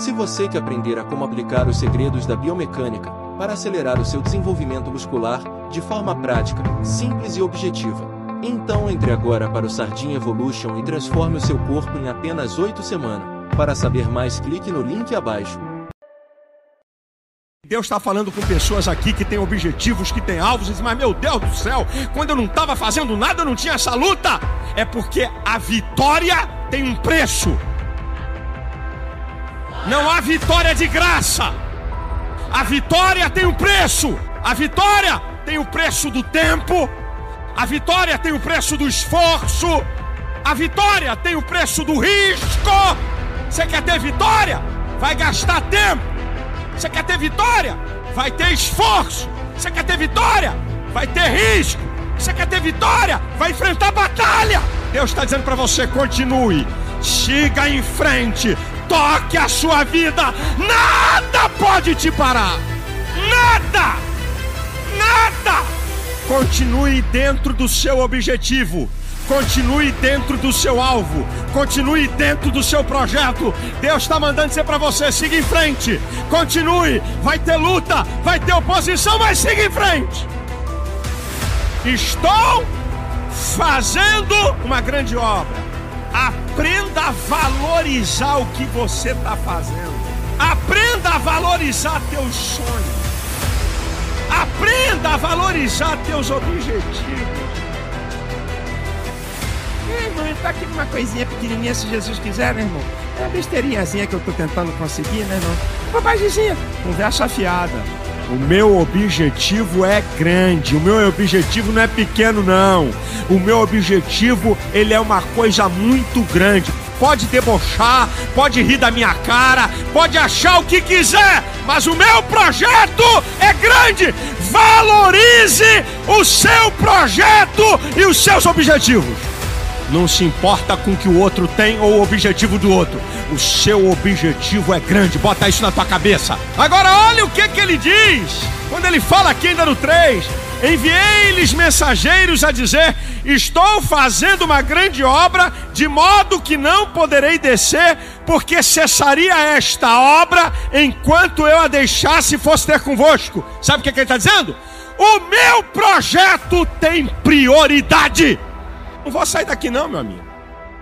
Se você quer aprender a como aplicar os segredos da biomecânica para acelerar o seu desenvolvimento muscular de forma prática, simples e objetiva, então entre agora para o Sardinha Evolution e transforme o seu corpo em apenas 8 semanas. Para saber mais, clique no link abaixo. Deus está falando com pessoas aqui que têm objetivos, que têm alvos, mas meu Deus do céu, quando eu não estava fazendo nada, eu não tinha essa luta. É porque a vitória tem um preço. Não há vitória de graça. A vitória tem um preço. A vitória tem o preço do tempo. A vitória tem o preço do esforço. A vitória tem o preço do risco. Você quer ter vitória? Vai gastar tempo. Você quer ter vitória? Vai ter esforço. Você quer ter vitória? Vai ter risco. Você quer ter vitória? Vai enfrentar batalha. Deus está dizendo para você: continue, siga em frente, toque a sua vida. Nada pode te parar. Nada. Nada. Continue dentro do seu objetivo. Continue dentro do seu alvo. Continue dentro do seu projeto. Deus está mandando dizer para você: siga em frente. Continue. Vai ter luta, vai ter oposição, mas siga em frente. Estou fazendo uma grande obra. Aprenda a valorizar o que você está fazendo. Aprenda a valorizar teus sonhos. Aprenda a valorizar teus objetivos. É, irmão, está aqui numa coisinha pequenininha, se Jesus quiser, né, irmão? É uma besteirinhazinha que eu estou tentando conseguir, né, irmão? Bobagemzinha, conversa afiada. O meu objetivo é grande, o meu objetivo não é pequeno não. O meu objetivo, ele é uma coisa muito grande. Pode debochar, pode rir da minha cara, pode achar o que quiser, mas o meu projeto é grande. Valorize o seu projeto e os seus objetivos. Não se importa com o que o outro tem ou o objetivo do outro. O seu objetivo é grande. Bota isso na tua cabeça. Agora olha o que, que ele diz. Quando ele fala aqui ainda no 3. Enviei-lhes mensageiros a dizer: Estou fazendo uma grande obra, de modo que não poderei descer, porque cessaria esta obra enquanto eu a deixasse e fosse ter convosco. Sabe o que, que ele está dizendo? O meu projeto tem prioridade. Não vou sair daqui não, meu amigo.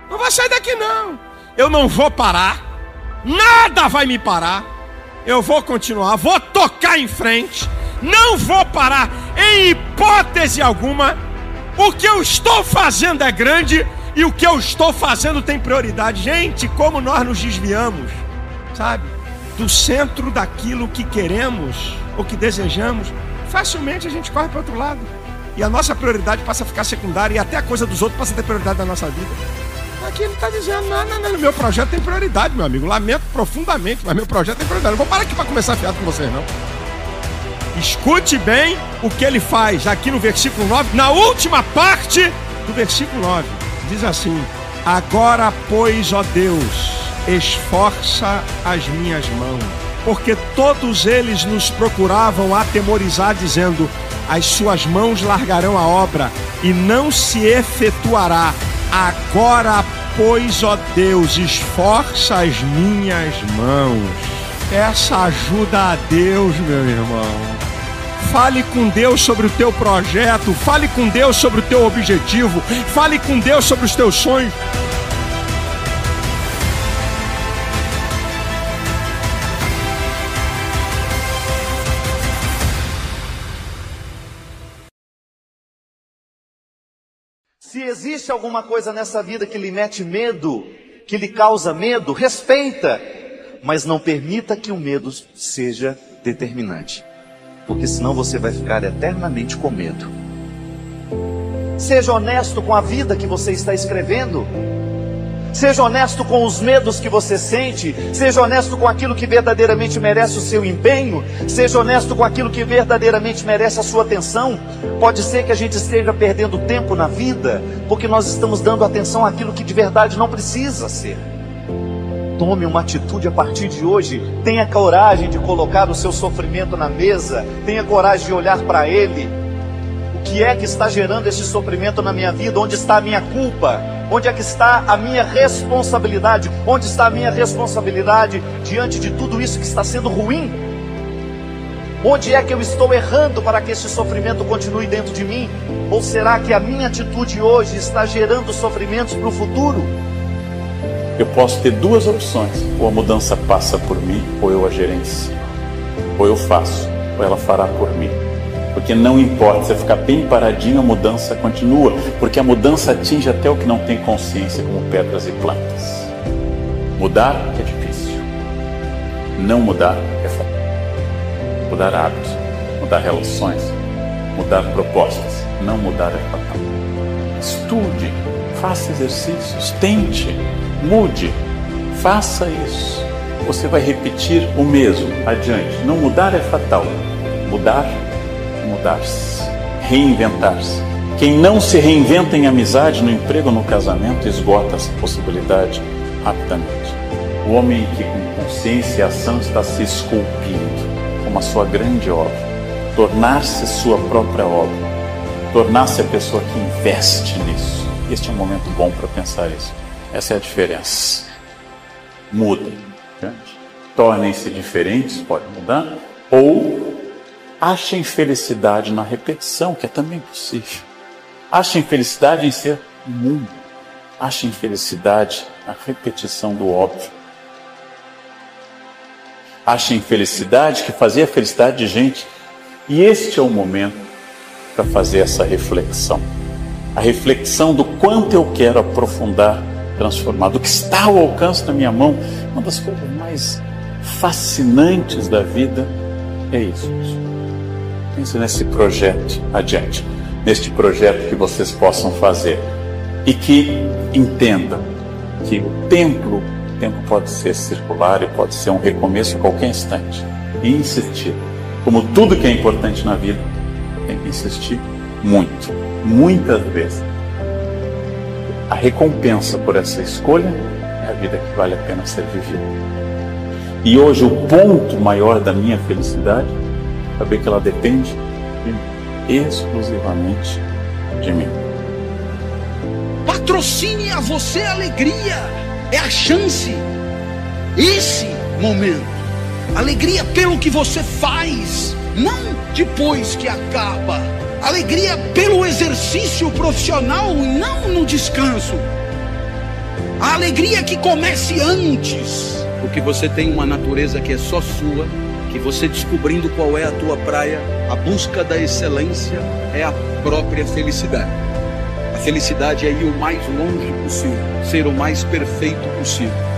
Não vou sair daqui não. Eu não vou parar. Nada vai me parar. Eu vou continuar, vou tocar em frente. Não vou parar em hipótese alguma. O que eu estou fazendo é grande e o que eu estou fazendo tem prioridade. Gente, como nós nos desviamos, sabe? Do centro daquilo que queremos ou que desejamos, facilmente a gente corre para outro lado. E a nossa prioridade passa a ficar secundária e até a coisa dos outros passa a ter prioridade na nossa vida. Aqui ele está dizendo, não, não, não, meu projeto tem prioridade, meu amigo. Lamento profundamente, mas meu projeto tem prioridade. Não vou parar aqui para começar fiado com vocês, não. Escute bem o que ele faz aqui no versículo 9, na última parte do versículo 9. Diz assim: Agora, pois, ó Deus, esforça as minhas mãos, porque todos eles nos procuravam atemorizar, dizendo: As suas mãos largarão a obra e não se efetuará. Agora, pois, ó Deus, esforça as minhas mãos. Peça ajuda a Deus, meu irmão. Fale com Deus sobre o teu projeto, fale com Deus sobre o teu objetivo, fale com Deus sobre os teus sonhos. Se existe alguma coisa nessa vida que lhe mete medo, que lhe causa medo, respeita, mas não permita que o medo seja determinante, porque senão você vai ficar eternamente com medo. Seja honesto com a vida que você está escrevendo. Seja honesto com os medos que você sente, seja honesto com aquilo que verdadeiramente merece o seu empenho, seja honesto com aquilo que verdadeiramente merece a sua atenção. Pode ser que a gente esteja perdendo tempo na vida, porque nós estamos dando atenção àquilo que de verdade não precisa ser. Tome uma atitude a partir de hoje, tenha coragem de colocar o seu sofrimento na mesa, tenha coragem de olhar para ele. O que é que está gerando esse sofrimento na minha vida? Onde está a minha culpa? Onde é que está a minha responsabilidade? Onde está a minha responsabilidade diante de tudo isso que está sendo ruim? Onde é que eu estou errando para que esse sofrimento continue dentro de mim? Ou será que a minha atitude hoje está gerando sofrimentos para o futuro? Eu posso ter duas opções: ou a mudança passa por mim, ou eu a gerencio. Ou eu faço, ou ela fará por mim. Porque não importa, você ficar bem paradinho, a mudança continua, porque a mudança atinge até o que não tem consciência, como pedras e plantas. Mudar é difícil. Não mudar é fácil. Mudar hábitos, mudar relações, mudar propostas. Não mudar é fatal. Estude, faça exercícios, tente, mude, faça isso. Você vai repetir o mesmo adiante. Não mudar é fatal. Mudar mudar-se, reinventar-se. Quem não se reinventa em amizade, no emprego, no casamento, esgota essa possibilidade rapidamente. O homem que com consciência e ação está se esculpindo como a sua grande obra, tornar-se sua própria obra, tornar-se a pessoa que investe nisso. Este é um momento bom para pensar isso. Essa é a diferença. Mudem. Tornem-se diferentes, pode mudar, ou Achem felicidade na repetição, que é também possível. Achem felicidade em ser mundo. Achem felicidade na repetição do óbvio. Achem felicidade que fazia a felicidade de gente. E este é o momento para fazer essa reflexão. A reflexão do quanto eu quero aprofundar, transformar, do que está ao alcance da minha mão. Uma das coisas mais fascinantes da vida é isso. Pense nesse projeto adiante, neste projeto que vocês possam fazer e que entendam que o templo, o tempo pode ser circular e pode ser um recomeço a qualquer instante. E insistir, como tudo que é importante na vida, tem que insistir muito, muitas vezes. A recompensa por essa escolha é a vida que vale a pena ser vivida. E hoje o ponto maior da minha felicidade saber que ela depende de, exclusivamente de mim. Patrocine a você a alegria, é a chance, esse momento. Alegria pelo que você faz, não depois que acaba. Alegria pelo exercício profissional, não no descanso. A alegria que comece antes. Porque você tem uma natureza que é só sua que você descobrindo qual é a tua praia, a busca da excelência é a própria felicidade. A felicidade é ir o mais longe possível, ser o mais perfeito possível.